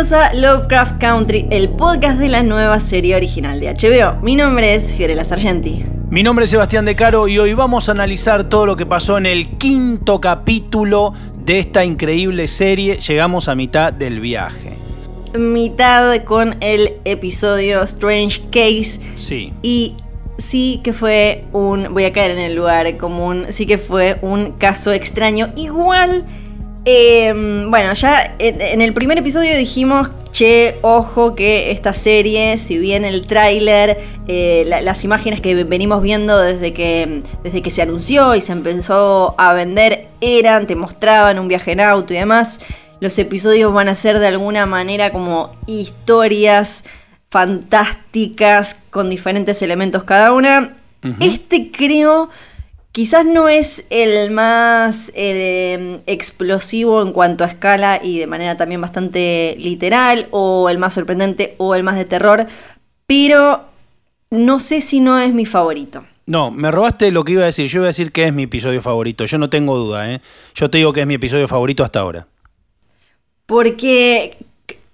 Bienvenidos a Lovecraft Country, el podcast de la nueva serie original de HBO. Mi nombre es Fiorella Sargenti. Mi nombre es Sebastián De Caro y hoy vamos a analizar todo lo que pasó en el quinto capítulo de esta increíble serie. Llegamos a mitad del viaje. Mitad con el episodio Strange Case. Sí. Y sí que fue un. Voy a caer en el lugar común. Sí que fue un caso extraño. Igual. Eh, bueno, ya en, el primer episodio dijimos, che, ojo que esta serie, si bien el tráiler, eh, la- las imágenes que venimos viendo desde que, desde que se anunció y se empezó a vender eran, te mostraban un viaje en auto y demás, los episodios van a ser de alguna manera como historias fantásticas con diferentes elementos cada una. Este creo quizás no es el más eh, explosivo en cuanto a escala y de manera también bastante literal, o el más sorprendente, o el más de terror, pero no sé si no es mi favorito. No, me robaste lo que iba a decir. Yo iba a decir que es mi episodio favorito. Yo no tengo duda, ¿eh? Yo te digo que es mi episodio favorito hasta ahora. Porque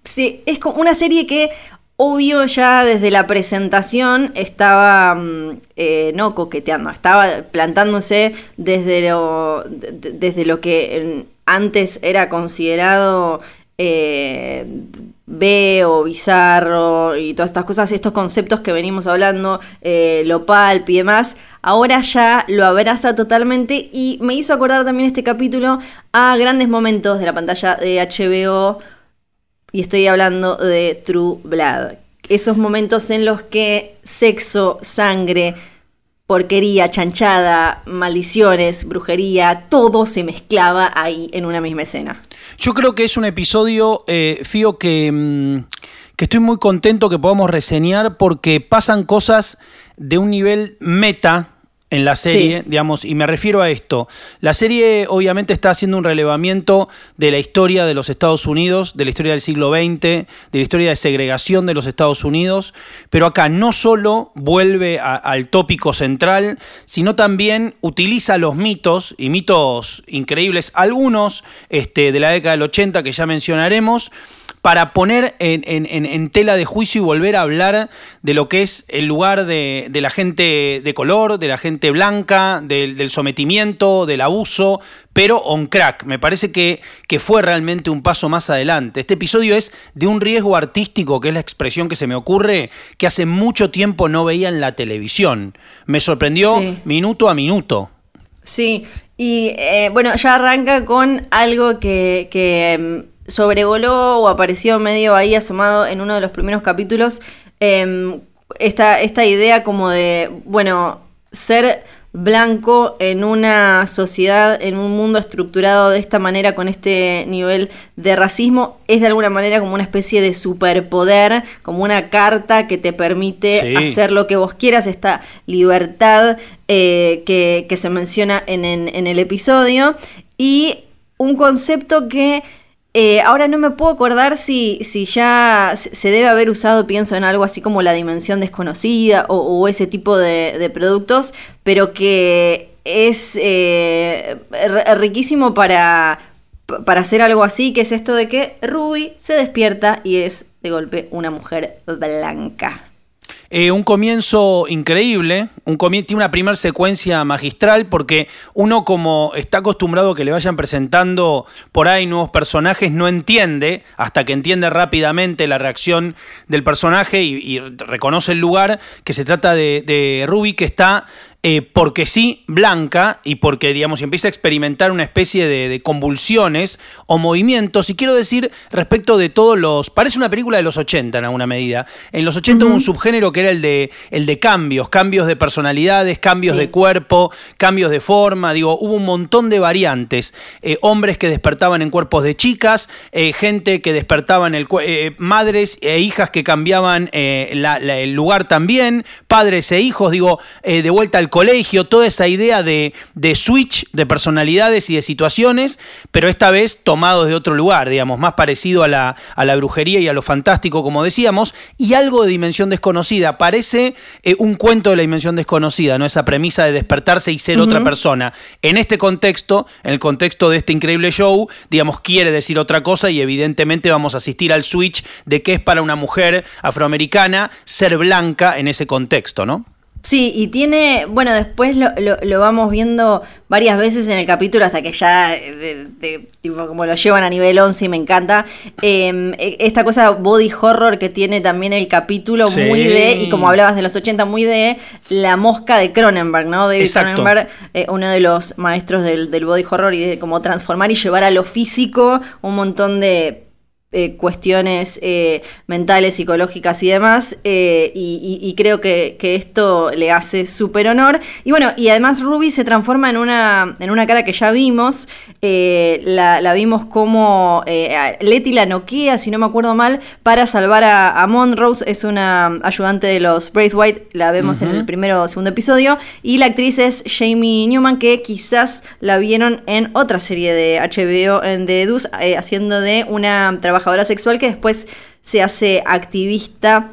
sí, es como una serie que, obvio, ya desde la presentación estaba mm, eh, no coqueteando, estaba plantándose desde lo, de- de- desde lo que antes era considerado eh, B o bizarro y todas estas cosas, estos conceptos que venimos hablando, eh, lo palp y demás, ahora ya lo abraza totalmente y me hizo acordar también este capítulo a grandes momentos de la pantalla de HBO y estoy hablando de True Blood. Esos momentos en los que sexo, sangre, porquería, chanchada, maldiciones, brujería, todo se mezclaba ahí en una misma escena. Yo creo que es un episodio, eh, Fío, que, mm, que estoy muy contento que podamos reseñar porque pasan cosas de un nivel meta en la serie, Sí. digamos, y me refiero a esto. La serie obviamente está haciendo un relevamiento de la historia de los Estados Unidos, de la historia del siglo XX, de la historia de segregación de los Estados Unidos, pero acá no solo vuelve a- al tópico central, sino también utiliza los mitos, y mitos increíbles, algunos este, de la década del 80 que ya mencionaremos, para poner en, en- en- en tela de juicio y volver a hablar de lo que es el lugar de, de la gente de color, de la gente blanca, del, del sometimiento, del abuso, pero on crack. Me parece que, que fue realmente un paso más adelante. Este episodio es de un riesgo artístico, que es la expresión que se me ocurre, que hace mucho tiempo no veía en la televisión. Me sorprendió Sí. minuto a minuto. Sí, y eh, bueno, ya arranca con algo que, que mm, sobrevoló o apareció medio ahí asomado en uno de los primeros capítulos. em, esta, esta idea como de, bueno, ser blanco en una sociedad, en un mundo estructurado de esta manera, con este nivel de racismo, es de alguna manera como una especie de superpoder, como una carta que te permite Sí. hacer lo que vos quieras, esta libertad eh, que, que se menciona en, en- en el episodio. Y un concepto que eh, ahora no me puedo acordar si, si ya se debe haber usado, pienso en algo así como la dimensión desconocida o, ese tipo de, productos, pero que es eh, riquísimo para, para hacer algo así, que es esto de que Ruby se despierta y es de golpe una mujer blanca. Eh, un comienzo increíble, Un tiene una primera secuencia magistral porque uno como está acostumbrado a que le vayan presentando por ahí nuevos personajes, no entiende, hasta que entiende rápidamente la reacción del personaje y, reconoce el lugar, que se trata de, de Ruby que está eh, porque sí, blanca, y porque, digamos, empieza a experimentar una especie de, convulsiones o movimientos. Y quiero decir, respecto de todos los. Parece una película de los 80 en alguna medida. En los 80 hubo un subgénero que era el de, el de cambios, cambios de personalidades, cambios de cuerpo, cambios de forma. Digo, hubo un montón de variantes. Eh, hombres que despertaban en cuerpos de chicas, eh, gente que despertaba en el. madres e hijas que cambiaban el lugar también, padres e hijos, digo, de vuelta al colegio, toda esa idea de, switch de personalidades y de situaciones, pero esta vez tomados de otro lugar, digamos, más parecido a la, a la brujería y a lo fantástico, como decíamos, y algo de dimensión desconocida. Parece eh, un cuento de la dimensión desconocida, ¿no? Esa premisa de despertarse y ser otra persona. En este contexto, en el contexto de este increíble show, digamos, quiere decir otra cosa y evidentemente vamos a asistir al switch de qué es para una mujer afroamericana ser blanca en ese contexto, ¿no? Sí, y tiene, bueno, después lo, lo, vamos viendo varias veces en el capítulo hasta que ya, tipo, como lo llevan a nivel 11 y me encanta. Em, e, esta cosa body horror que tiene también el capítulo, muy de, y como hablabas de los 80, muy de la mosca de Cronenberg, ¿no? David Cronenberg, eh, uno de los maestros del, del body horror y de cómo transformar y llevar a lo físico un montón de eh, cuestiones eh, mentales, psicológicas y demás, eh, y, creo que, esto le hace súper honor. Y bueno, y además Ruby se transforma en una, en una cara que ya vimos, la, vimos como Letty la noquea, si no me acuerdo mal, para salvar a, a Monrose, es una ayudante de los Braithwaite, la vemos en el primero o segundo episodio, y la actriz es Jamie Newman, que quizás la vieron en otra serie de HBO, en The Deuce, haciendo de una trabajadora sexual que después se hace activista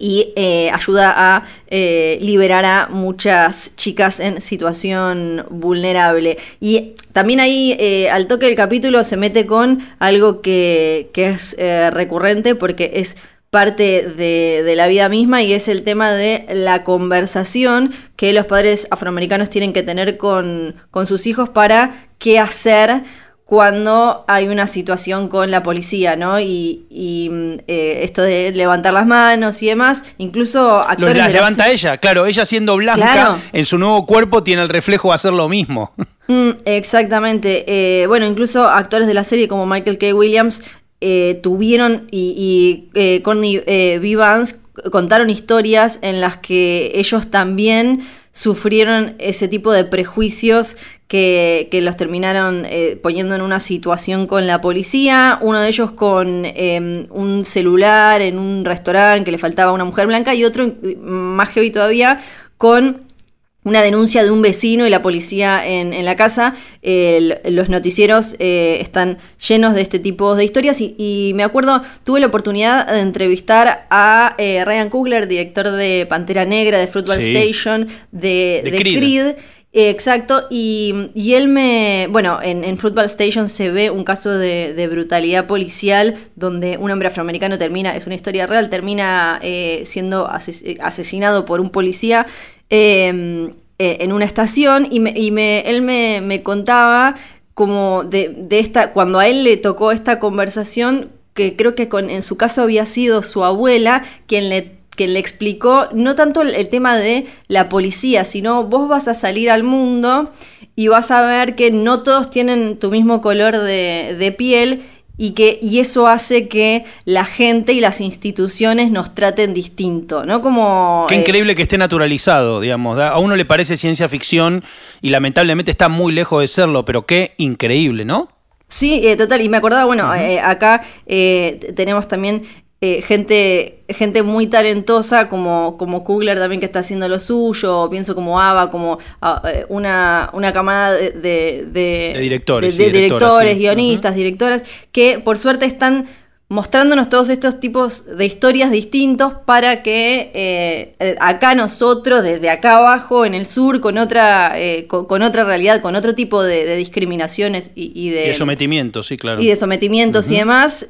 y eh, ayuda a eh, liberar a muchas chicas en situación vulnerable. Y también ahí, eh, al toque del capítulo, se mete con algo que, es recurrente porque es parte de, de, la vida misma y es el tema de la conversación que los padres afroamericanos tienen que tener con, con sus hijos para qué hacer cuando hay una situación con la policía, ¿no? Y, mm, eh, esto de levantar las manos y demás, incluso actores... las levanta ella, claro, ella siendo blanca, en su nuevo cuerpo tiene el reflejo de hacer lo mismo. Mm, exactamente. Eh, bueno, incluso actores de la serie como Michael K. Williams eh, tuvieron y, y Courtney Vivans contaron historias en las que ellos también sufrieron ese tipo de prejuicios que, los terminaron eh, poniendo en una situación con la policía, uno de ellos con em, un celular en un restaurante que le faltaba a una mujer blanca y otro, más heavy todavía, con una denuncia de un vecino y la policía en, la casa. los noticieros eh, están llenos de este tipo de historias y, me acuerdo, tuve la oportunidad de entrevistar a eh, Ryan Coogler, director de Pantera Negra, de Football Station, de, Creed exacto, y, él me. Bueno, en, Football Station se ve un caso de, brutalidad policial donde un hombre afroamericano termina, es una historia real, termina eh, siendo asesinado por un policía em, eh, en una estación y, me, él me, contaba como de, esta, cuando a él le tocó esta conversación, que creo que con, en su caso había sido su abuela quien le que le explicó no tanto el, tema de la policía, sino vos vas a salir al mundo y vas a ver que no todos tienen tu mismo color de, piel y que y eso hace que la gente y las instituciones nos traten distinto, ¿no? Como Qué eh, increíble que esté naturalizado, digamos, a uno le parece ciencia ficción y lamentablemente está muy lejos de serlo, pero qué increíble, ¿no? Sí, eh, total, y me acordaba, bueno, eh, acá tenemos también eh, gente, gente muy talentosa como, como Kugler también que está haciendo lo suyo, pienso como Ava, como ah, eh, una, una camada de, de, directores, de, directores, guionistas, directoras, que por suerte están mostrándonos todos estos tipos de historias distintos para que eh, eh, acá nosotros, desde acá abajo, en el sur, con otra, eh, con, otra realidad, con otro tipo de, discriminaciones y, de, sometimientos, sí, claro. Y de sometimientos y demás,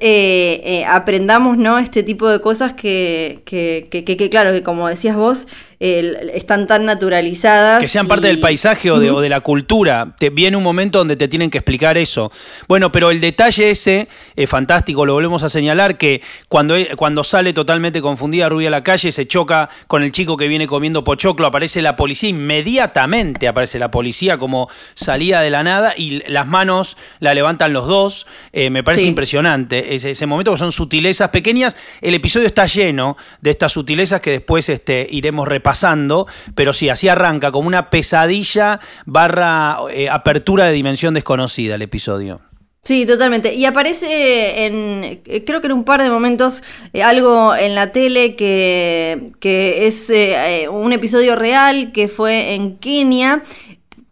aprendamos ¿no? este tipo de cosas que, que, que, claro, que como decías vos, están tan naturalizadas. Que sean parte del paisaje o de, o de, la cultura. Te viene un momento donde te tienen que explicar eso. Bueno, pero el detalle ese es fantástico, lo volvemos a señalar, que cuando, e, cuando sale totalmente confundida Rubia a la calle, se choca con el chico que viene comiendo pochoclo, aparece la policía, inmediatamente aparece la policía como salía de la nada y las manos la levantan los dos. Eh, me parece impresionante ese, ese momento, que son sutilezas pequeñas. El episodio está lleno de estas sutilezas que después este, iremos repasando pasando, pero sí, así arranca como una pesadilla barra eh, apertura de dimensión desconocida el episodio. Sí, totalmente. Y aparece en, creo que en un par de momentos, eh, algo en la tele que, que es eh, un episodio real que fue en Kenia.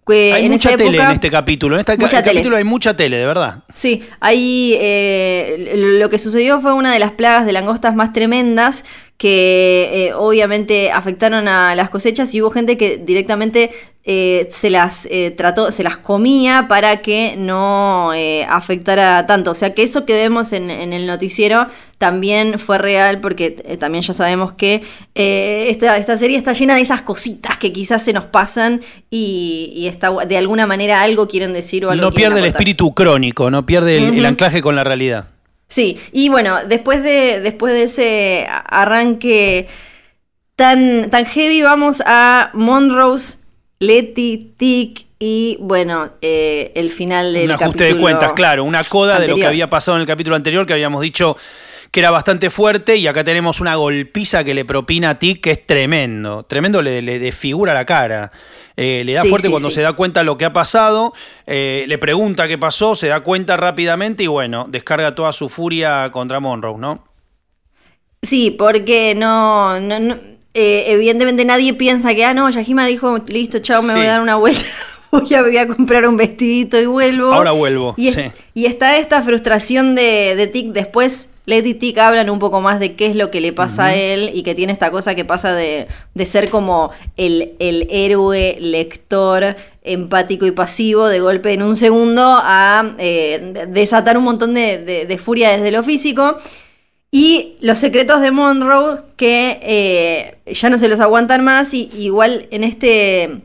Hay mucha tele en este capítulo. En este capítulo hay mucha tele, de verdad. Sí, ahí lo que sucedió fue una de las plagas de langostas más tremendas que eh, obviamente afectaron a las cosechas y hubo gente que directamente eh, se las eh, trató, se las comía para que no afectara tanto. O sea que eso que vemos en, el noticiero también fue real porque también ya sabemos que esta, esta, serie está llena de esas cositas que quizás se nos pasan y, está, de alguna manera algo quieren decir o algo No pierde el espíritu crónico, no pierde el anclaje con la realidad. Sí, y bueno, después de, después de ese arranque tan, tan heavy, vamos a Monrose, Letty, Tick y bueno, eh, el final del un ajuste de cuentas, claro, una coda de lo que había pasado en el capítulo anterior, que habíamos dicho que era bastante fuerte, y acá tenemos una golpiza que le propina a Tick que es tremendo, tremendo, le, le desfigura la cara. Eh, le da fuerte cuando se da cuenta lo que ha pasado, eh, le pregunta qué pasó, se da cuenta rápidamente y bueno, descarga toda su furia contra Monroe, ¿no? Sí, porque no, eh, evidentemente nadie piensa que, ah, no, Yajima dijo, listo, chao, me voy a dar una vuelta. voy a, voy a comprar un vestidito y vuelvo. Ahora vuelvo. Y, y está esta frustración de, de Tic después Lady Tick hablan un poco más de qué es lo que le pasa a él y que tiene esta cosa que pasa de, ser como el, héroe lector empático y pasivo de golpe en un segundo a eh, desatar un montón de, furia desde lo físico. Y los secretos de Monroe que eh, ya no se los aguantan más y igual en este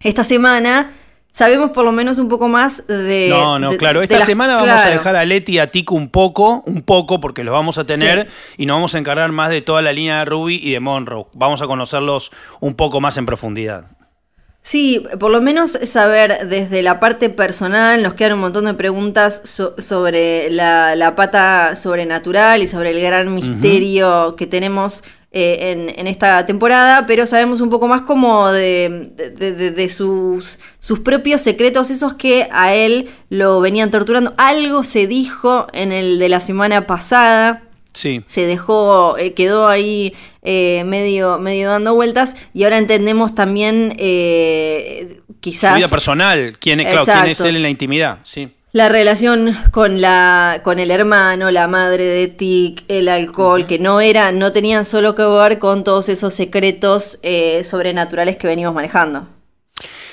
esta semana sabemos por lo menos un poco más de. No, no, claro. Esta semana vamos a dejar a Leti y a Tico un poco, un poco, porque los vamos a tener y nos vamos a encargar más de toda la línea de Ruby y de Monroe. Vamos a conocerlos un poco más en profundidad. Sí, por lo menos saber desde la parte personal, nos quedan un montón de preguntas sobre la, pata sobrenatural y sobre el gran misterio que tenemos eh, en, esta temporada, pero sabemos un poco más como de, sus, sus, propios secretos, esos que a él lo venían torturando. Algo se dijo en el de la semana pasada. Sí. Se dejó, eh, quedó ahí eh, medio, medio dando vueltas y ahora entendemos también quizás... Su vida personal, quién, quién es él en la intimidad, sí la relación con la con el hermano, la madre de Tic, el alcohol, que no era, no tenían solo que ver con todos esos secretos eh, sobrenaturales que venimos manejando.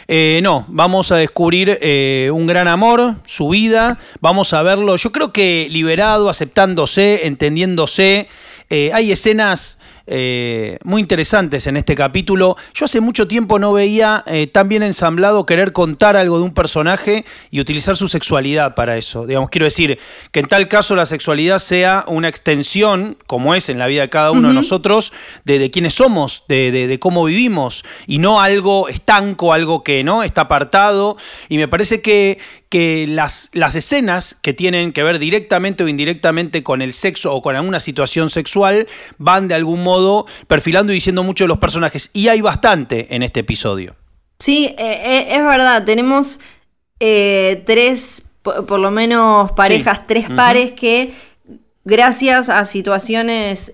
Eh, no, vamos a descubrir eh, un gran amor, su vida, vamos a verlo, yo creo que liberado, aceptándose, entendiéndose. hay escenas eh, muy interesantes en este capítulo. Yo hace mucho tiempo no veía eh, tan bien ensamblado querer contar algo de un personaje y utilizar su sexualidad para eso. Digamos, quiero decir que en tal caso la sexualidad sea una extensión, como es en la vida de cada uno de nosotros, de, de quiénes somos, de, de, cómo vivimos, y no algo estanco, algo que no está apartado. Y me parece que, que las, las escenas que tienen que ver directamente o indirectamente con el sexo o con alguna situación sexual van de algún modo perfilando y diciendo mucho de los personajes. Y hay bastante en este episodio. Sí, eh, eh, es verdad. Tenemos eh, tres, por, lo menos parejas, tres pares que gracias a situaciones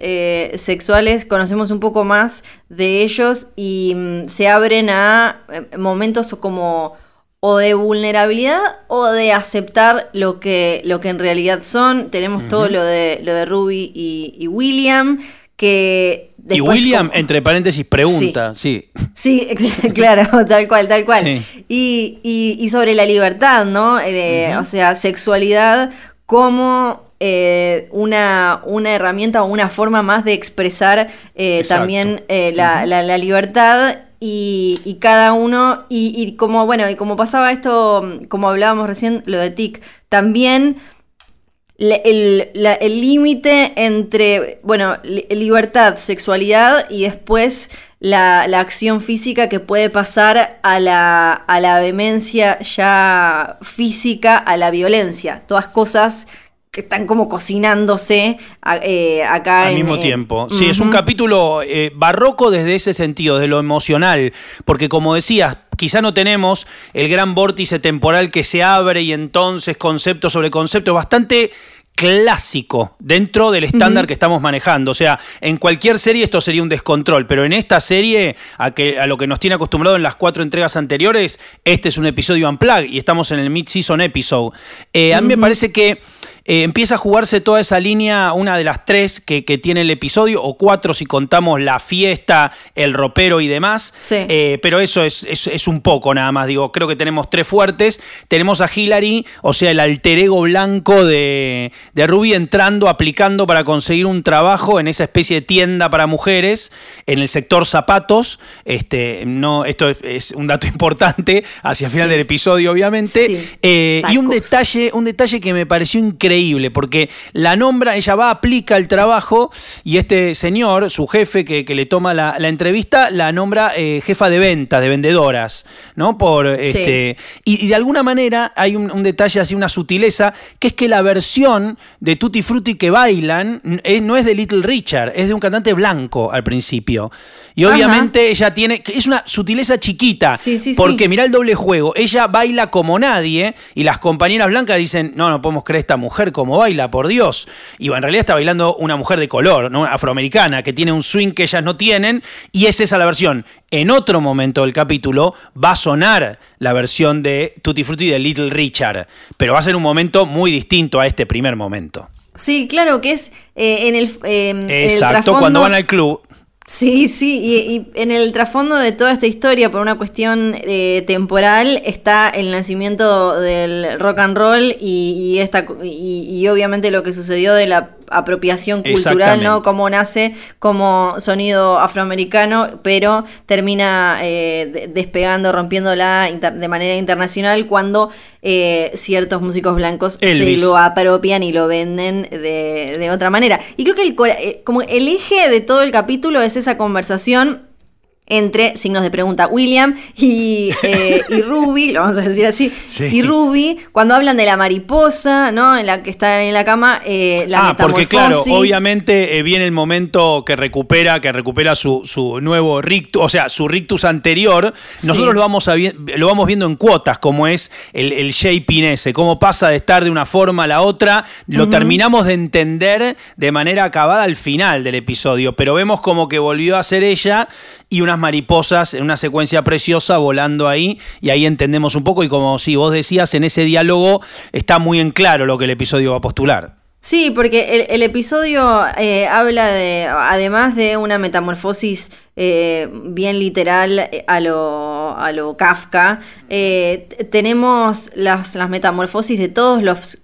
sexuales conocemos un poco más de ellos y mm, se abren a momentos como o de vulnerabilidad o de aceptar lo que, lo que en realidad son. Tenemos todo lo de, lo de Ruby y, William, que... y William, entre paréntesis, pregunta, sí. Sí, claro, tal cual, tal cual. Y, sobre la libertad, ¿no? Eh, o sea, sexualidad como eh, una, una, herramienta o una forma más de expresar eh, también la, la, libertad y, cada uno, y, como, bueno, y como pasaba esto, como hablábamos recién, lo de TIC, también el límite entre, bueno, libertad, sexualidad y después la, acción física que puede pasar a la, a la vehemencia ya física, a la violencia. Todas cosas que están como cocinándose eh, acá. Al mismo tiempo. Sí, es un capítulo eh, barroco desde ese sentido, de lo emocional, porque como decías, quizá no tenemos el gran vórtice temporal que se abre y entonces concepto sobre concepto, bastante clásico dentro del estándar que estamos manejando. O sea, en cualquier serie esto sería un descontrol, pero en esta serie, a, que, a lo que nos tiene acostumbrado en las cuatro entregas anteriores, este es un episodio unplug y estamos en el mid-season episode. Eh, a mí me parece que eh, empieza a jugarse toda esa línea, una de las tres que, tiene el episodio, o cuatro si contamos la fiesta, el ropero y demás. Eh, pero eso es, es, un poco nada más, digo, creo que tenemos tres fuertes. Tenemos a Hillary, o sea, el alter ego blanco de, de Ruby entrando, aplicando para conseguir un trabajo en esa especie de tienda para mujeres en el sector zapatos. Este, no, esto es, un dato importante hacia el final del episodio, obviamente. Eh, y un detalle, un detalle que me pareció increíble porque la nombra, ella va, aplica el trabajo y este señor, su jefe que, le toma la, entrevista, la nombra eh, jefa de ventas, de vendedoras, ¿no? Por, este, y, de alguna manera hay un, detalle así, una sutileza, que es que la versión de Tutti Frutti que bailan eh, no es de Little Richard, es de un cantante blanco al principio. Y obviamente ella tiene, es una sutileza chiquita, porque mira el doble juego, ella baila como nadie y las compañeras blancas dicen, no, no podemos creer esta mujer como baila, por Dios. Y en realidad está bailando una mujer de color, ¿no? afroamericana, que tiene un swing que ellas no tienen, y es esa la versión. En otro momento del capítulo va a sonar la versión de Tutti Frutti de Little Richard, pero va a ser un momento muy distinto a este primer momento. Sí, claro, que es eh, en el. Eh, Exacto, cuando van al club. Sí, sí, y, en el trasfondo de toda esta historia, por una cuestión eh, temporal, está el nacimiento del rock and roll y, esta, y, obviamente lo que sucedió de la apropiación cultural, ¿no? Cómo nace como sonido afroamericano, pero termina eh, despegando, rompiéndola de manera internacional cuando eh, ciertos músicos blancos se lo apropian y lo venden de, otra manera. Y creo que el, eh, como el eje de todo el capítulo es esa conversación entre signos de pregunta. William y, eh, y Ruby, lo vamos a decir así, y Ruby, cuando hablan de la mariposa, ¿no? En la que está en la cama, eh, la ah, porque claro, obviamente eh, viene el momento que recupera, que recupera su, nuevo rictus, o sea, su rictus anterior, nosotros lo, vamos lo vamos viendo en cuotas, como es el, el shaping ese, cómo pasa de estar de una forma a la otra, lo terminamos de entender de manera acabada al final del episodio, pero vemos como que volvió a ser ella y unas mariposas en una secuencia preciosa volando ahí y ahí entendemos un poco y como si vos decías, en ese diálogo está muy en claro lo que el episodio va a postular. Sí, porque el, episodio eh, habla de, además de una metamorfosis eh, bien literal eh, a lo, a lo Kafka, tenemos las, las, metamorfosis de todos los...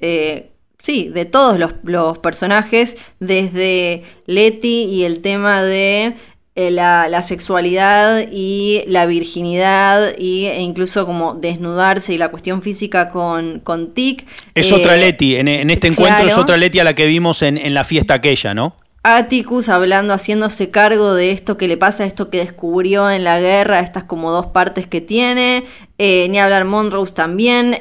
Sí, de todos los, los, personajes, desde Leti y el tema de eh, la, sexualidad y la virginidad y, e incluso como desnudarse y la cuestión física con, con Tic. Es otra eh, Leti, en, este encuentro es otra Leti a la que vimos en, la fiesta aquella, ¿no? Atticus hablando, haciéndose cargo de esto que le pasa, esto que descubrió en la guerra, estas como dos partes que tiene. Eh, ni hablar Monrose también,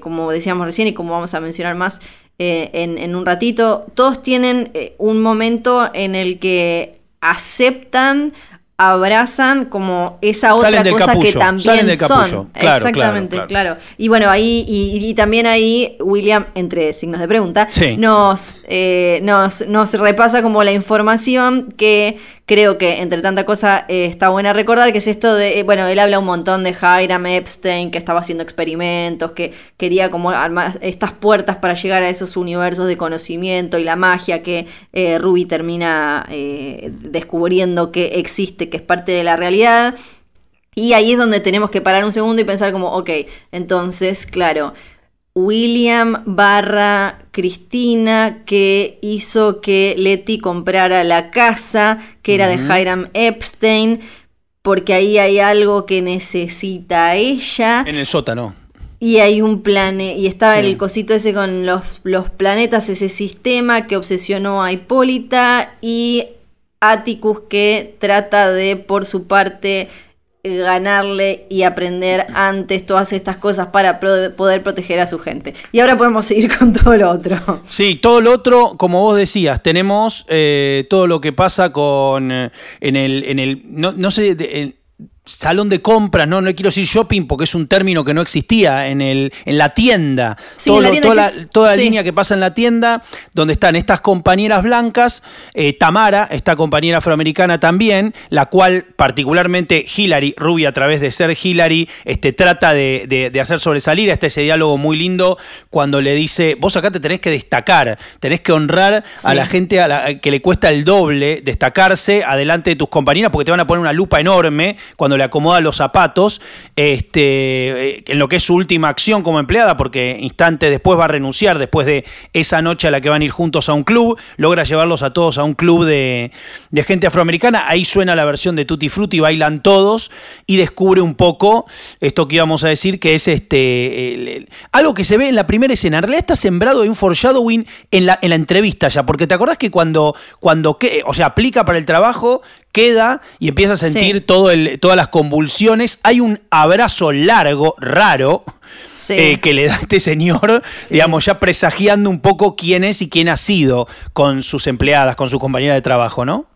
como decíamos recién y como vamos a mencionar más en, en, un ratito. Todos tienen un momento en el que aceptan, abrazan como esa otra cosa que también son. Exactamente, claro, Y bueno, ahí, y, también ahí William, entre signos de pregunta, nos, eh, nos, nos repasa como la información que creo que entre tanta cosa eh, está buena recordar, que es esto de, eh, bueno, él habla un montón de Hiram Epstein, que estaba haciendo experimentos, que quería como armar estas puertas para llegar a esos universos de conocimiento y la magia que eh, Ruby termina descubriendo que existe, que es parte de la realidad. Y ahí es donde tenemos que parar un segundo y pensar como, ok, entonces, claro, William barra Cristina que hizo que Letty comprara la casa que era de Hiram Epstein porque ahí hay algo que necesita ella. En el sótano. Y hay un planeta, y estaba el cosito ese con los, los planetas, ese sistema que obsesionó a Hipólita y Atticus que trata de, por su parte, ganarle y aprender antes todas estas cosas para poder proteger a su gente. Y ahora podemos seguir con todo lo otro. Sí, todo lo otro, como vos decías, tenemos eh, todo lo que pasa con eh, en el, en el no, no sé, salón de compras, ¿no? No quiero decir shopping porque es un término que no existía en, el, en la tienda. toda la, línea que pasa en la tienda, donde están estas compañeras blancas, eh, Tamara, esta compañera afroamericana también, la cual particularmente Hillary, Rubia a través de ser Hillary, este, trata de, hacer sobresalir. Este ese diálogo muy lindo cuando le dice, vos acá te tenés que destacar, tenés que honrar a la gente a la, que le cuesta el doble destacarse adelante de tus compañeras porque te van a poner una lupa enorme cuando le acomoda los zapatos, este, eh, en lo que es su última acción como empleada, porque instante después va a renunciar, después de esa noche a la que van a ir juntos a un club, logra llevarlos a todos a un club de, gente afroamericana, ahí suena la versión de Tutti Frutti, bailan todos y descubre un poco esto que íbamos a decir, que es este algo que se ve en la primera escena, en realidad está sembrado de un foreshadowing en la, en la entrevista ya, porque te acordás que cuando, cuando o sea, aplica para el trabajo, queda y empieza a sentir todo el, todas las convulsiones. Hay un abrazo largo, raro, eh, que le da este señor, digamos, ya presagiando un poco quién es y quién ha sido con sus empleadas, con su compañera de trabajo, ¿no?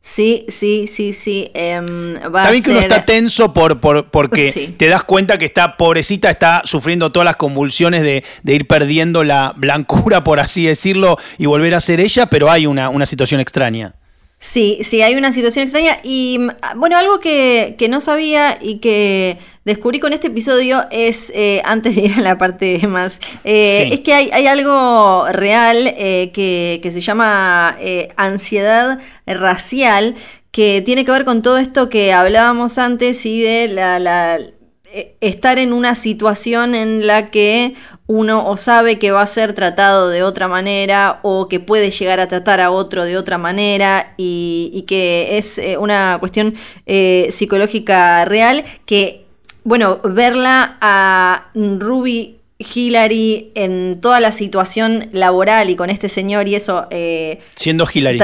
Sí, sí, sí, sí. Está bien que uno está tenso por, por porque te das cuenta que esta pobrecita está sufriendo todas las convulsiones de, ir perdiendo la blancura, por así decirlo, y volver a ser ella, pero hay una, una situación extraña. Sí, sí, hay una situación extraña. Y mm, bueno, algo que, no sabía y que descubrí con este episodio es, eh, antes de ir a la parte más, eh, es que hay, algo real eh, que, se llama ansiedad racial, que tiene que ver con todo esto que hablábamos antes y de la estar en una situación en la que uno o sabe que va a ser tratado de otra manera o que puede llegar a tratar a otro de otra manera y, que es eh, una cuestión eh, psicológica real que, bueno, verla a Ruby Hillary en toda la situación laboral y con este señor y eso... Eh, Siendo Hillary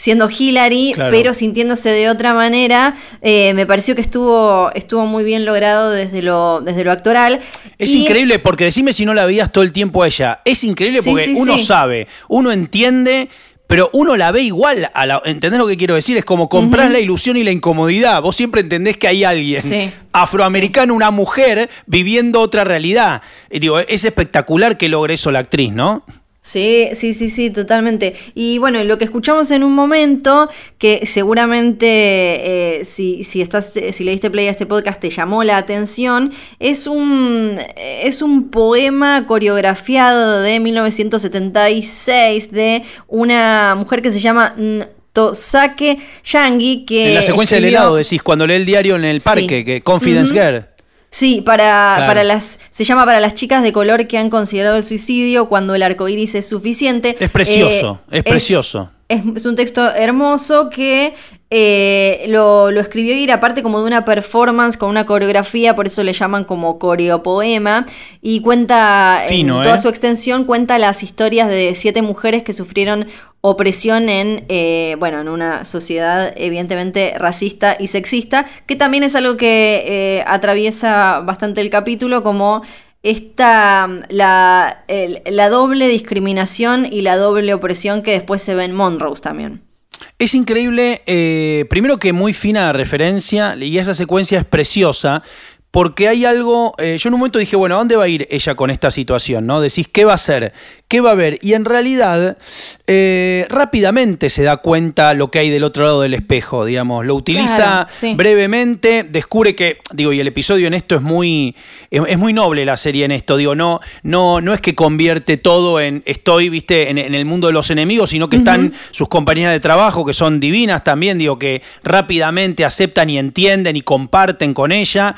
siendo Hillary, pero sintiéndose de otra manera, eh, me pareció que estuvo, estuvo muy bien logrado desde lo, desde lo actoral. Es increíble, porque decime si no la veías todo el tiempo a ella. Es increíble porque uno sabe, uno entiende pero uno la ve igual. A la, ¿Entendés lo que quiero decir? Es como comprar la ilusión y la incomodidad. Vos siempre entendés que hay alguien afroamericano, una mujer, viviendo otra realidad. Y digo, es espectacular que logre eso la actriz, ¿no? Sí, sí, sí, sí, totalmente. Y bueno, lo que escuchamos en un momento, que seguramente eh, si, si, estás, si le diste play a este podcast te llamó la atención, es un, es un poema coreografiado de 1976 de una mujer que se llama Tosake Yangi, que... En la secuencia del helado decís, cuando lee el diario en el parque, que Confidence Girl. Sí, para, para las. Se llama para las chicas de color que han considerado el suicidio cuando el arco iris es suficiente. Es precioso, eh, es precioso. Es, un texto hermoso que eh, lo, escribió ir aparte como de una performance con una coreografía, por eso le llaman como coreopoema, y cuenta en toda ¿eh? su extensión, cuenta las historias de siete mujeres que sufrieron opresión en, eh, bueno, en una sociedad evidentemente racista y sexista, que también es algo que atraviesa bastante el capítulo como esta, la, la doble discriminación y la doble opresión que después se ve en Monrose también. Es increíble, eh, primero que muy fina referencia y esa secuencia es preciosa porque hay algo, eh, yo en un momento dije, bueno, ¿a dónde va a ir ella con esta situación? ¿no? Decís, ¿qué va a hacer? ¿Qué va a ver? Y en realidad, eh, rápidamente se da cuenta lo que hay del otro lado del espejo, digamos, lo utiliza brevemente, descubre que, digo, y el episodio en esto es muy, es muy noble la serie en esto, digo, no, no, no es que convierte todo en, estoy, viste, en, el mundo de los enemigos, sino que están sus compañeras de trabajo, que son divinas también, digo, que rápidamente aceptan y entienden y comparten con ella.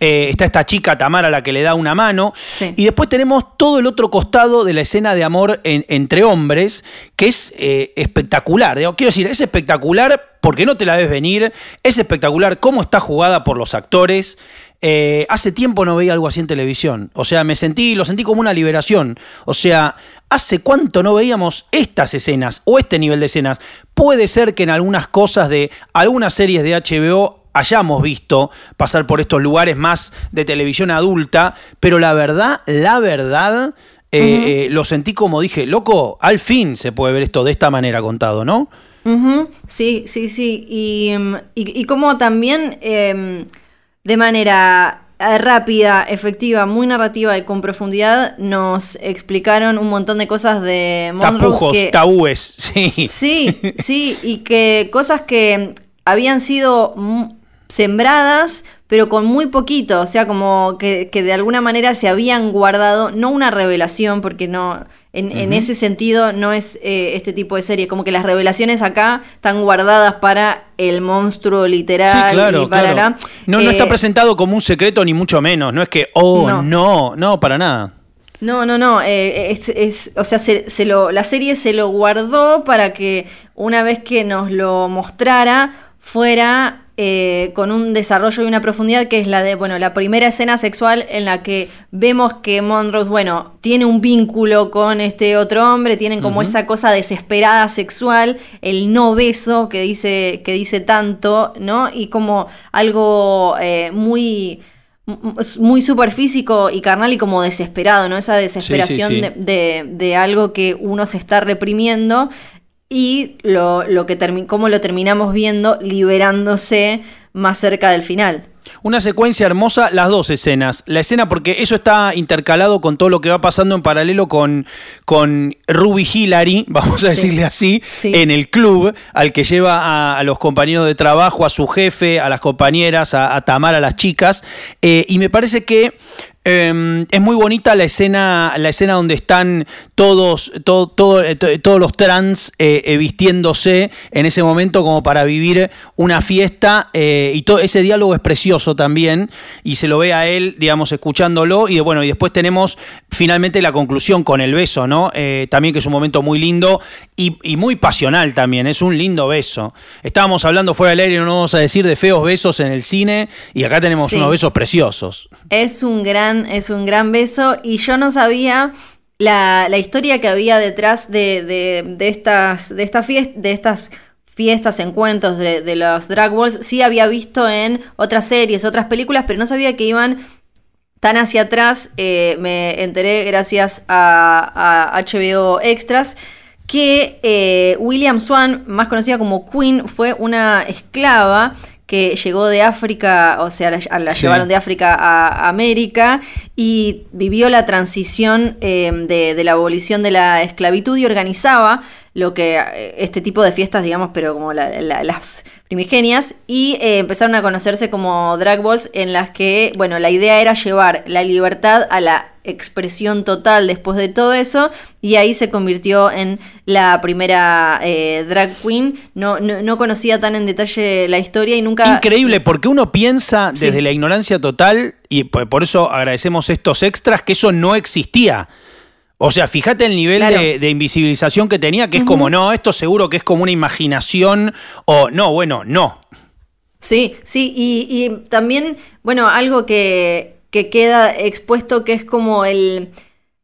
Eh, está esta chica Tamara la que le da una mano. Y después tenemos todo el otro costado de la escena de amor entre hombres, que es eh, espectacular. quiero decir, es espectacular porque no te la ves venir, es espectacular cómo está jugada por los actores. Eh, hace tiempo no veía algo así en televisión. O sea, me sentí, lo sentí como una liberación. O sea, ¿hace cuánto no veíamos estas escenas o este nivel de escenas? Puede ser que en algunas cosas de algunas series de HBO hayamos visto pasar por estos lugares más de televisión adulta, pero la verdad, la verdad, eh, eh, lo sentí como dije, loco, al fin se puede ver esto de esta manera contado, ¿no? Sí, sí, sí. Y, y, como también em, de manera eh, rápida, efectiva, muy narrativa y con profundidad, nos explicaron un montón de cosas de Tapujos, tabúes, sí. Sí, sí, y que cosas que habían sido sembradas, pero con muy poquito, o sea, como que, de alguna manera se habían guardado, no una revelación, porque no, en, ese sentido no es eh, este tipo de serie, como que las revelaciones acá están guardadas para el monstruo literal y para la... No, no está eh, presentado como un secreto ni mucho menos, no es que, oh, no, no, para nada. No, no, no. Eh, es, o sea, se, lo, la serie se lo guardó para que una vez que nos lo mostrara fuera eh, con un desarrollo y una profundidad que es la de, bueno, la primera escena sexual en la que vemos que Monrose, bueno, tiene un vínculo con este otro hombre, tienen como esa cosa desesperada sexual, el no beso que dice, que dice tanto, ¿no? Y como algo eh, muy muy superfísico y carnal y como desesperado, ¿no? Esa desesperación De, de, algo que uno se está reprimiendo y lo, lo que cómo lo terminamos viendo liberándose más cerca del final. Una secuencia hermosa, las dos escenas. La escena, porque eso está intercalado con todo lo que va pasando en paralelo con, con Ruby Hillary, vamos a decirle así, en el club, al que lleva a, los compañeros de trabajo, a su jefe, a las compañeras, a, a Tamar, a las chicas. Eh, y me parece que Em, es muy bonita la escena, la escena donde están todos, todo, eh, todos los trans eh, eh, vistiéndose en ese momento como para vivir una fiesta y todo ese diálogo es precioso también y se lo ve a él, digamos, escuchándolo y bueno, y después tenemos finalmente la conclusión con el beso, ¿no? también que es un momento muy lindo y, muy pasional también, es un lindo beso. Estábamos hablando fuera del aire, no vamos a decir de feos besos en el cine y acá tenemos unos besos preciosos. Es un gran es un gran beso y yo no sabía la, historia que había detrás de, estas, de, esta de estas fiestas, encuentros de, los drag balls. Sí había visto en otras series, otras películas, pero no sabía que iban tan hacia atrás. Eh, me enteré gracias a, HBO Extras que eh, William Swan, más conocida como Queen, fue una esclava que llegó de África, o sea, la, llevaron de África a América y vivió la transición eh, de, la abolición de la esclavitud y organizaba lo que eh, este tipo de fiestas, digamos, pero como las primigenias, y eh, empezaron a conocerse como drag balls en las que, bueno, la idea era llevar la libertad a la expresión total después de todo eso y ahí se convirtió en la primera eh, drag queen. No, no, conocía tan en detalle la historia y nunca... Increíble, porque uno piensa desde la ignorancia total y por eso agradecemos estos extras que eso no existía. O sea, fíjate el nivel de, invisibilización que tenía, que es como, no, esto seguro que es como una imaginación, o no, bueno, no. Sí, sí, y, también, bueno, algo que, que, queda expuesto que es como el,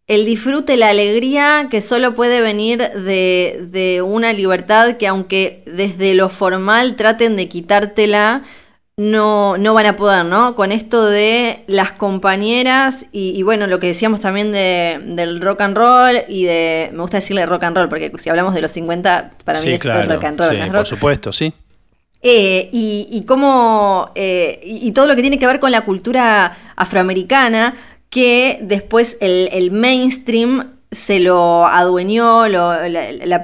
el disfrute, la alegría que solo puede venir de, de una libertad que aunque desde lo formal traten de quitártela, no, no van a poder, ¿no? Con esto de las compañeras y, bueno, lo que decíamos también de, del rock and roll y de, me gusta decirle rock and roll, porque si hablamos de los 50, para mí es rock and roll. Sí, por supuesto, sí. Eh, y, cómo, eh, y, todo lo que tiene que ver con la cultura afroamericana, que después el, mainstream se lo adueñó, la,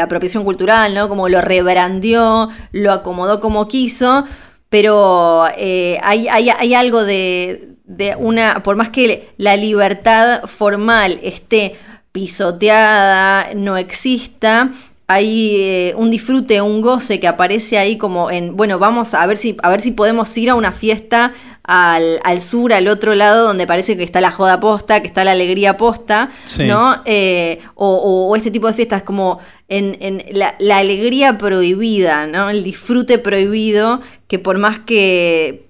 apropiación cultural, ¿no? Como lo rebrandió, lo acomodó como quiso, pero eh, hay, hay, algo de, de una, por más que la libertad formal esté pisoteada, no exista, hay eh, un disfrute, un goce que aparece ahí como en, bueno, vamos a ver si, a ver si podemos ir a una fiesta al, sur, al otro lado, donde parece que está la joda posta, que está la alegría posta, ¿no? Eh, o, este tipo de fiestas como en, la, alegría prohibida, ¿no? El disfrute prohibido, que por más que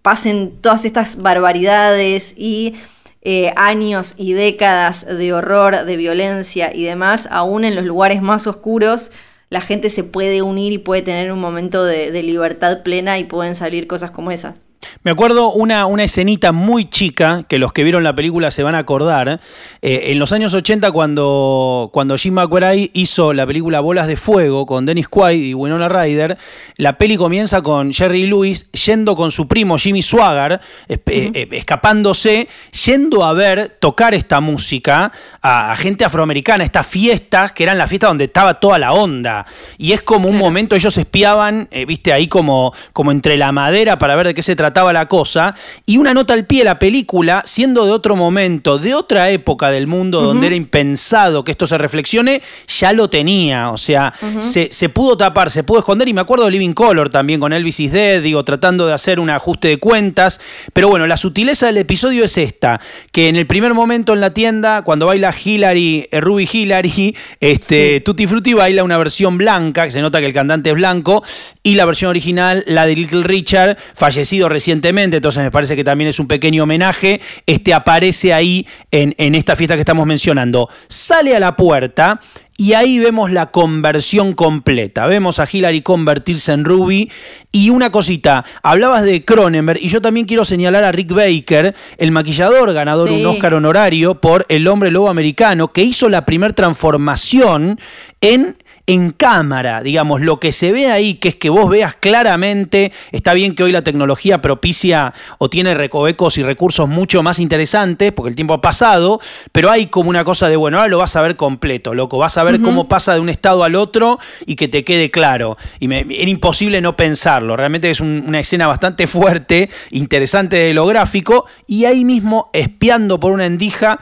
pasen todas estas barbaridades y eh, años y décadas de horror, de violencia y demás, aún en los lugares más oscuros, la gente se puede unir y puede tener un momento de, libertad plena y pueden salir cosas como esas. Me acuerdo una, una, escenita muy chica, que los que vieron la película se van a acordar. Eh, en los años 80, cuando, cuando Jim McBride hizo la película Bolas de Fuego con Dennis Quaid y Winona Ryder, la peli comienza con Jerry Lewis yendo con su primo Jimmy Swaggart, eh, eh, escapándose, yendo a ver tocar esta música a, gente afroamericana, estas fiestas, que eran las fiestas donde estaba toda la onda. Y es como un momento, ellos espiaban, viste, ahí como, como entre la madera para ver de qué se trataba la cosa. Y una nota al pie, la película, siendo de otro momento, de otra época del mundo donde era impensado que esto se reflexione, ya lo tenía. O sea, se, pudo tapar, se pudo esconder. Y me acuerdo de Living Color también con Elvis is Dead, digo, tratando de hacer un ajuste de cuentas. Pero bueno, la sutileza del episodio es esta: que en el primer momento en la tienda, cuando baila Hillary, eh, Ruby Hillary, este, Tutti Frutti baila una versión blanca, que se nota que el cantante es blanco, y la versión original, la de Little Richard, fallecido recientemente, entonces me parece que también es un pequeño homenaje, este aparece ahí en, en esta fiesta que estamos mencionando. Sale a la puerta y ahí vemos la conversión completa. Vemos a Hillary convertirse en Ruby. Y una cosita, hablabas de Cronenberg y yo también quiero señalar a Rick Baker, el maquillador ganador de un Oscar honorario por El hombre lobo americano, que hizo la primera transformación en en cámara, digamos, lo que se ve ahí, que es que vos veas claramente, está bien que hoy la tecnología propicia o tiene recovecos y recursos mucho más interesantes, porque el tiempo ha pasado, pero hay como una cosa de, bueno, ahora lo vas a ver completo, loco, vas a ver cómo pasa de un estado al otro y que te quede claro. Y me, era imposible no pensarlo, realmente es una escena bastante fuerte, interesante de lo gráfico, y ahí mismo, espiando por una endija,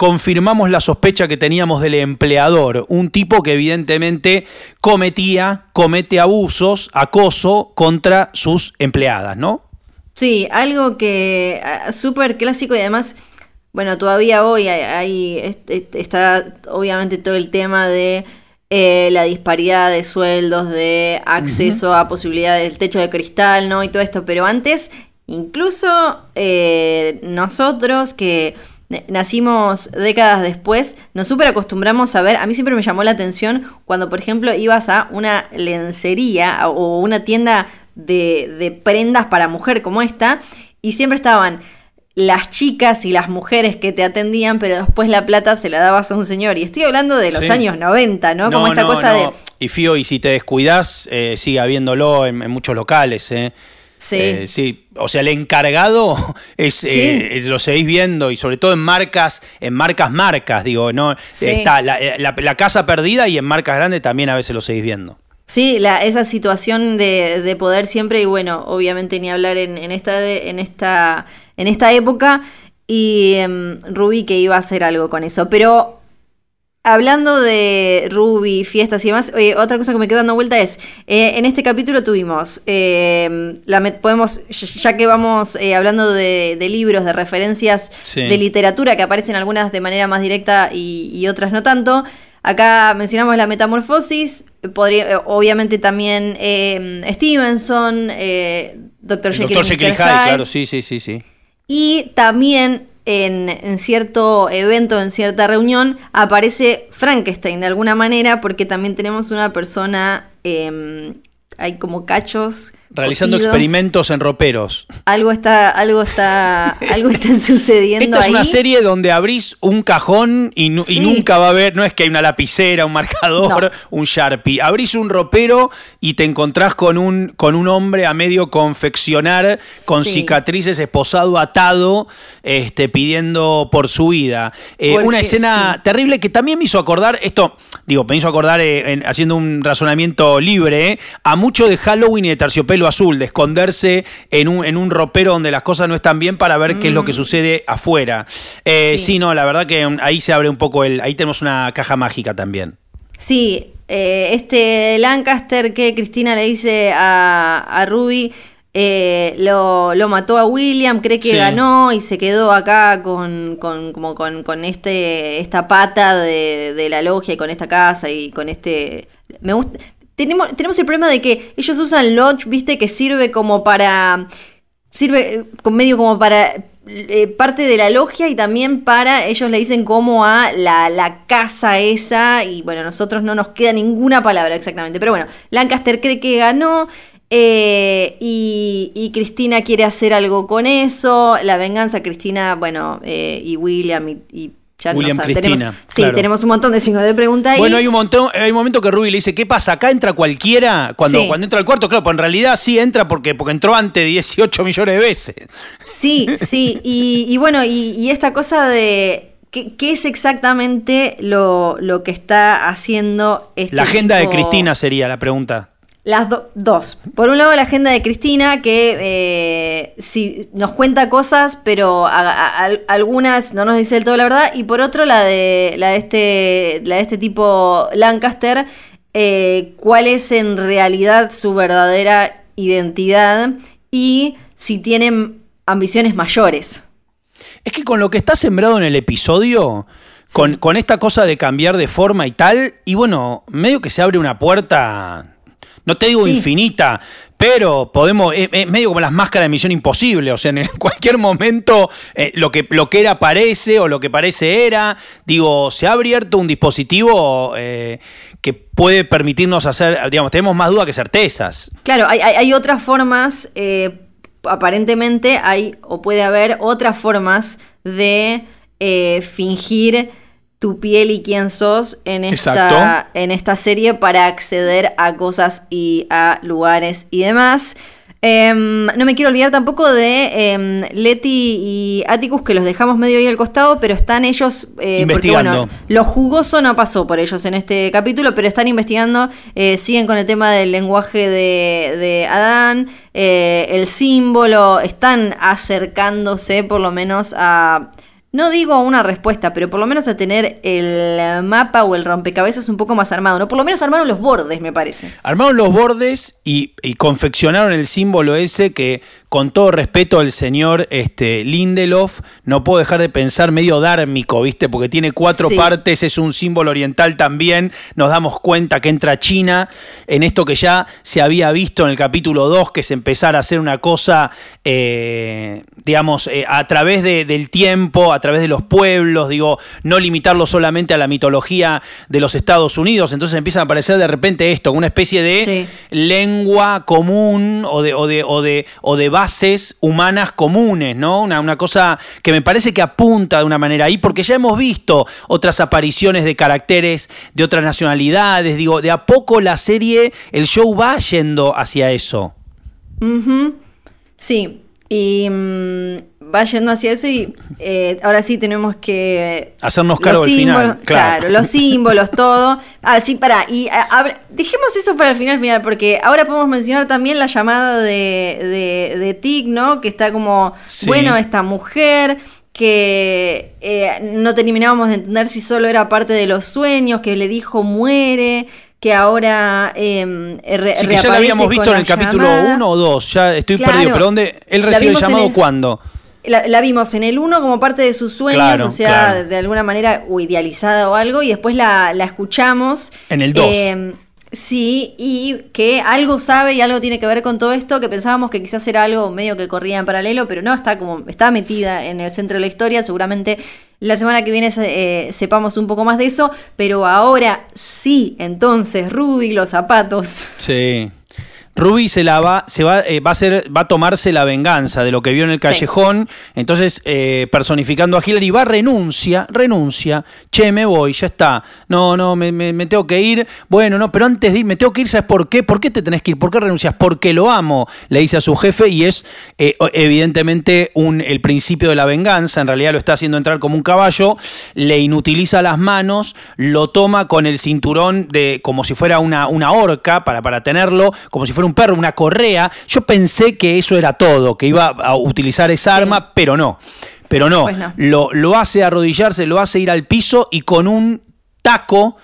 confirmamos la sospecha que teníamos del empleador, un tipo que evidentemente cometía, comete abusos, acoso contra sus empleadas, ¿no? Sí, algo que ah, súper clásico y además, bueno, todavía hoy hay, está obviamente todo el tema de eh, la disparidad de sueldos, de acceso a posibilidades del techo de cristal, ¿no? Y todo esto, pero antes, incluso eh, nosotros que nacimos décadas después, nos súper acostumbramos a ver, a mí siempre me llamó la atención cuando, por ejemplo, ibas a una lencería o una tienda de, prendas para mujer como esta, y siempre estaban las chicas y las mujeres que te atendían, pero después la plata se la dabas a un señor. Y estoy hablando de los años 90, ¿no? Como esta cosa de... Y Fío, y si te descuidas, eh, sigue habiéndolo en, en muchos locales, ¿eh? Sí. Eh, sí, o sea, el encargado es, eh, lo seguís viendo y sobre todo en marcas, en marcas marcas, digo, no está eh, la, casa perdida y en marcas grandes también a veces lo seguís viendo. Sí, la, esa situación de, poder siempre, y bueno, obviamente ni hablar en, esta, en, esta, en esta época, y em, Ruby que iba a hacer algo con eso. Pero Hablando de Ruby, fiestas y demás, otra cosa que me quedó dando vuelta es, eh, en este capítulo tuvimos, eh, la podemos, ya que vamos eh, hablando de, libros, de referencias de literatura, que aparecen algunas de manera más directa y, otras no tanto, acá mencionamos la metamorfosis, podría, obviamente también Stevenson, Dr. Jekyll, Dr. Jekyll Hyde, claro, sí, sí, sí, sí. Y también en, cierto evento, en cierta reunión, aparece Frankenstein de alguna manera, porque también tenemos una persona, em, hay como cachos Realizando experimentos en roperos. Algo está, algo está, algo está sucediendo Esta es una serie donde abrís un cajón y, nunca va a haber, no es que hay una lapicera, un marcador, No. un Sharpie. Abrís un ropero y te encontrás con un, con un hombre a medio confeccionar, con Sí. cicatrices, esposado, atado, este, pidiendo por su vida. Eh, Porque- una escena sí. terrible que también me hizo acordar, esto, digo, me hizo acordar, eh, en- haciendo un razonamiento libre, eh, a mucho de Halloween y de Terciopelo Azul, de esconderse en un, en un ropero donde las cosas no están bien para ver qué es lo que sucede afuera. Eh, sí. Mm. Sí. no, la verdad que ahí se abre un poco el. Ahí tenemos una caja mágica también. Sí, eh, este Lancaster que Cristina le dice a, a Ruby eh, lo, lo mató a William, cree que Sí. ganó y se quedó acá con, con, como con, con este, esta pata de, de la logia y con esta casa y con este... Me gusta... Tenemos, tenemos el problema de que ellos usan Lodge, viste, que sirve como para... Sirve eh, medio como para eh, parte de la logia y también para, ellos le dicen como a la, la casa esa y bueno, nosotros no nos queda ninguna palabra exactamente, pero bueno, Lancaster cree que ganó eh, y, Cristina quiere hacer algo con eso, la venganza, Cristina, bueno, y William y ya William, Cristina, tenemos, sí, claro. tenemos un montón de signos de pregunta ahí. Bueno, hay un montón, hay un momento que Ruby le dice, ¿qué pasa? ¿Acá entra cualquiera? Cuando, Sí. cuando entra al cuarto, claro, pues en realidad sí entra porque, porque entró antes 18 millones de veces. Sí, sí, y, y bueno, y, y esta cosa de qué, qué es exactamente lo, lo que está haciendo este La agenda de Cristina sería la pregunta. Las do- dos. Por un lado, la agenda de Cristina, que eh, sí, nos cuenta cosas, pero a- a- al- algunas no nos dice del todo la verdad. Y por otro, la de, la de, este, la de este tipo Lancaster, eh, cuál es en realidad su verdadera identidad y si tienen ambiciones mayores. Es que con lo que está sembrado en el episodio, con, con esta cosa de cambiar de forma y tal, y bueno, medio que se abre una puerta, no te digo Sí. infinita, pero podemos, es, es medio como las máscaras de Misión Imposible, o sea, en cualquier momento eh, lo, que, lo que era parece o lo que parece era, digo, se ha abierto un dispositivo eh, que puede permitirnos hacer, digamos, tenemos más dudas que certezas. Claro, hay, hay- hay otras formas, eh, aparentemente hay o puede haber otras formas de fingir tu piel y quién sos en esta, Exacto. en esta serie para acceder a cosas y a lugares y demás. Em, no me quiero olvidar tampoco de em, Leti y Atticus, que los dejamos medio ahí al costado, pero están ellos. eh, porque, Investigando. bueno, lo jugoso no pasó por ellos en este capítulo, pero están investigando, eh, siguen con el tema del lenguaje de, de Adán, eh, el símbolo, están acercándose por lo menos a, no digo una respuesta, pero por lo menos a tener el mapa o el rompecabezas un poco más armado, ¿no? Por lo menos armaron los bordes, me parece. Armaron los bordes y, y confeccionaron el símbolo ese que, con todo respeto al señor este, Lindelof, no puedo dejar de pensar medio dármico, ¿viste? Porque tiene cuatro Sí. partes, es un símbolo oriental también. Nos damos cuenta que entra China en esto que ya se había visto en el capítulo 2, que es empezar a hacer una cosa, eh, digamos, eh, a través de- del tiempo, a través de los pueblos, digo, no limitarlo solamente a la mitología de los Estados Unidos. Entonces empiezan a aparecer de repente esto, una especie de Sí. lengua común o de, o de, o de, o de bases humanas comunes, ¿no? Una, cosa que me parece que apunta de una manera ahí, porque ya hemos visto otras apariciones de caracteres de otras nacionalidades, digo, de a poco la serie, el show va yendo hacia eso. Sí, y mm, va yendo hacia eso y eh, ahora sí tenemos que... Hacernos los cargo del final, claro. Claro, los símbolos, todo. Ah, sí, pará, y ah, habla- dejemos eso para el final, final, porque ahora podemos mencionar también la llamada de, de, de Tig, ¿no? Que está como, Sí. bueno, esta mujer que eh, no terminábamos de entender si solo era parte de los sueños, que le dijo muere, que ahora eh, re- Sí, que ya lo habíamos visto en el capítulo llamada. 1 o 2, ya estoy Claro. perdido, pero ¿dónde? ¿Él recibe el llamado el- cuándo? La, la vimos en el 1 como parte de sus sueños, Claro, o sea, claro. de alguna manera o idealizada o algo, y después la, la escuchamos. En el 2. Eh, sí, y que algo sabe y algo tiene que ver con todo esto, que pensábamos que quizás era algo medio que corría en paralelo, pero no, está como, está metida en el centro de la historia, seguramente la semana que viene eh, sepamos un poco más de eso, pero ahora sí, entonces, Ruby, los zapatos. Sí. Ruby se la va, se va, eh, va a hacer, va a tomarse la venganza de lo que vio en el callejón. Entonces, eh, personificando a Hillary, va renuncia, renuncia. Che, me voy, ya está. No, no, me, me, tengo que ir. Bueno, no, pero antes de ir, me tengo que ir, ¿sabes por qué? ¿Por qué te tenés que ir? ¿Por qué renuncias? Porque lo amo, le dice a su jefe, y es eh, evidentemente un, el principio de la venganza. En realidad lo está haciendo entrar como un caballo, le inutiliza las manos, lo toma con el cinturón de como si fuera una, una horca para, para tenerlo, como si fuera un perro, una correa. Yo pensé que eso era todo, que iba a utilizar esa arma, pero no. Pero no, pues Lo, lo hace arrodillarse, lo hace ir al piso y con un taco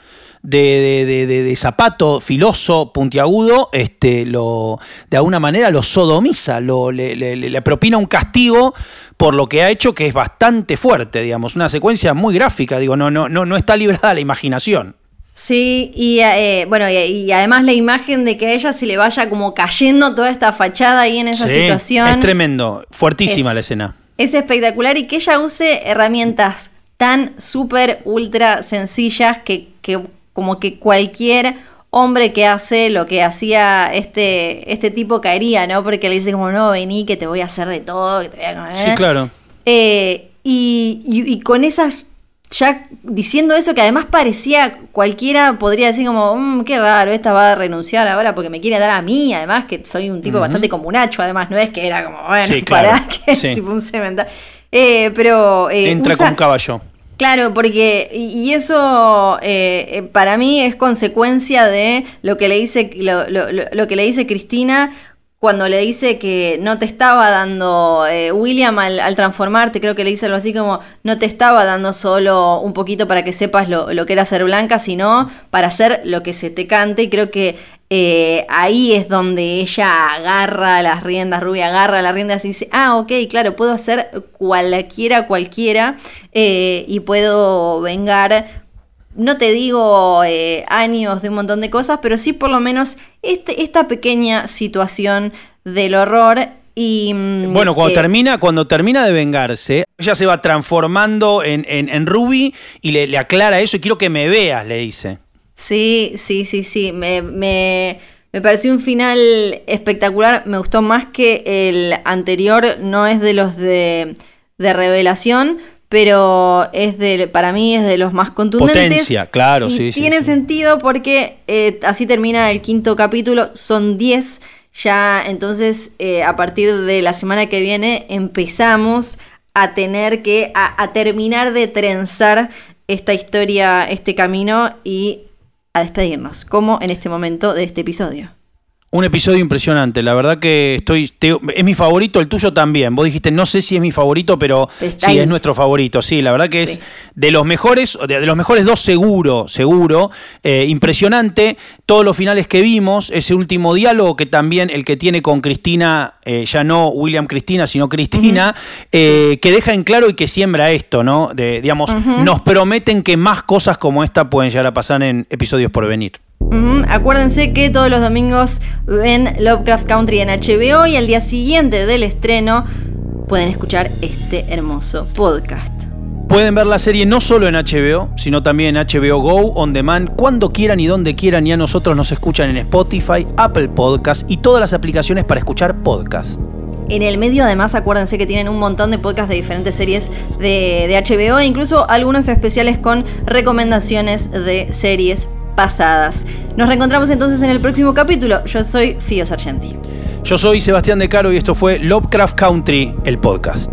de, de, zapato filoso, puntiagudo, este, lo, de alguna manera lo sodomiza, lo, le, le, propina un castigo por lo que ha hecho, que es bastante fuerte, digamos, una secuencia muy gráfica, digo, no, no, no, no está librada la imaginación. Sí, y eh, bueno, y, además la imagen de que a ella se le vaya como cayendo toda esta fachada ahí en esa situación. Es tremendo, fuertísima la escena. Es espectacular y que ella use herramientas tan súper, ultra sencillas que, que como que cualquier hombre que hace lo que hacía este, este tipo caería, ¿no? Porque le dice como, no, vení, que te voy a hacer de todo, que te voy a... Sí, claro. Eh, y, y, con esas, ya diciendo eso, que además parecía, cualquiera podría decir como, mmm, qué raro, esta va a renunciar ahora porque me quiere dar a mí, además que soy un tipo bastante comunacho, además, no es que era como, bueno, para que sí. un cementa. Eh, pero... Eh, Entra con un caballo. Claro, porque y eso eh, eh, para mí es consecuencia de lo que le dice lo, lo, lo que le dice Cristina cuando le dice que no te estaba dando eh, William al, transformarte, creo que le dice algo así como no te estaba dando solo un poquito para que sepas lo, lo que era ser blanca, sino para hacer lo que se te cante. Y creo que eh, ahí es donde ella agarra las riendas, Rubia agarra las riendas y dice, ah, ok, claro, puedo hacer cualquiera, cualquiera, eh, y puedo vengar, no te digo eh, años de un montón de cosas, pero sí por lo menos este, esta pequeña situación del horror y, mm, bueno, cuando termina, cuando termina de vengarse, ella se va transformando en, en, Ruby y le, le, aclara eso y quiero que me veas, le dice. Sí, sí, sí, sí. Me, me, me, pareció un final espectacular. Me gustó más que el anterior. No es de los de, de revelación, pero es de, para mí es de los más contundentes. Potencia, claro, sí, sí. Tiene sentido porque eh, así termina el quinto capítulo. Son 10 ya, entonces eh, a partir de la semana que viene empezamos a tener que, a, a terminar de trenzar esta historia, este camino y a despedirnos, como en este momento de este episodio. Un episodio impresionante, la verdad que estoy. es mi favorito, el tuyo también. Vos dijiste, no sé si es mi favorito, pero sí, es nuestro favorito. Sí, la verdad que es de los mejores, de, los mejores dos seguro, seguro. Eh, impresionante. Todos los finales que vimos, ese último diálogo que también el que tiene con Cristina, eh, ya no William Cristina, sino Cristina, eh, que deja en claro y que siembra esto, ¿no? De, digamos, nos prometen que más cosas como esta pueden llegar a pasar en episodios por venir. Acuérdense que todos los domingos ven Lovecraft Country en HBO y al día siguiente del estreno pueden escuchar este hermoso podcast. Pueden ver la serie no solo en HBO, sino también en HBO Go, On Demand, cuando quieran y donde quieran. Y a nosotros nos escuchan en Spotify, Apple Podcasts y todas las aplicaciones para escuchar podcasts. En el medio, además, acuérdense que tienen un montón de podcasts de diferentes series de, de HBO e incluso algunos especiales con recomendaciones de series pasadas. Nos reencontramos entonces en el próximo capítulo. Yo soy Fío Sargenti. Yo soy Sebastián De Caro y esto fue Lovecraft Country, el podcast.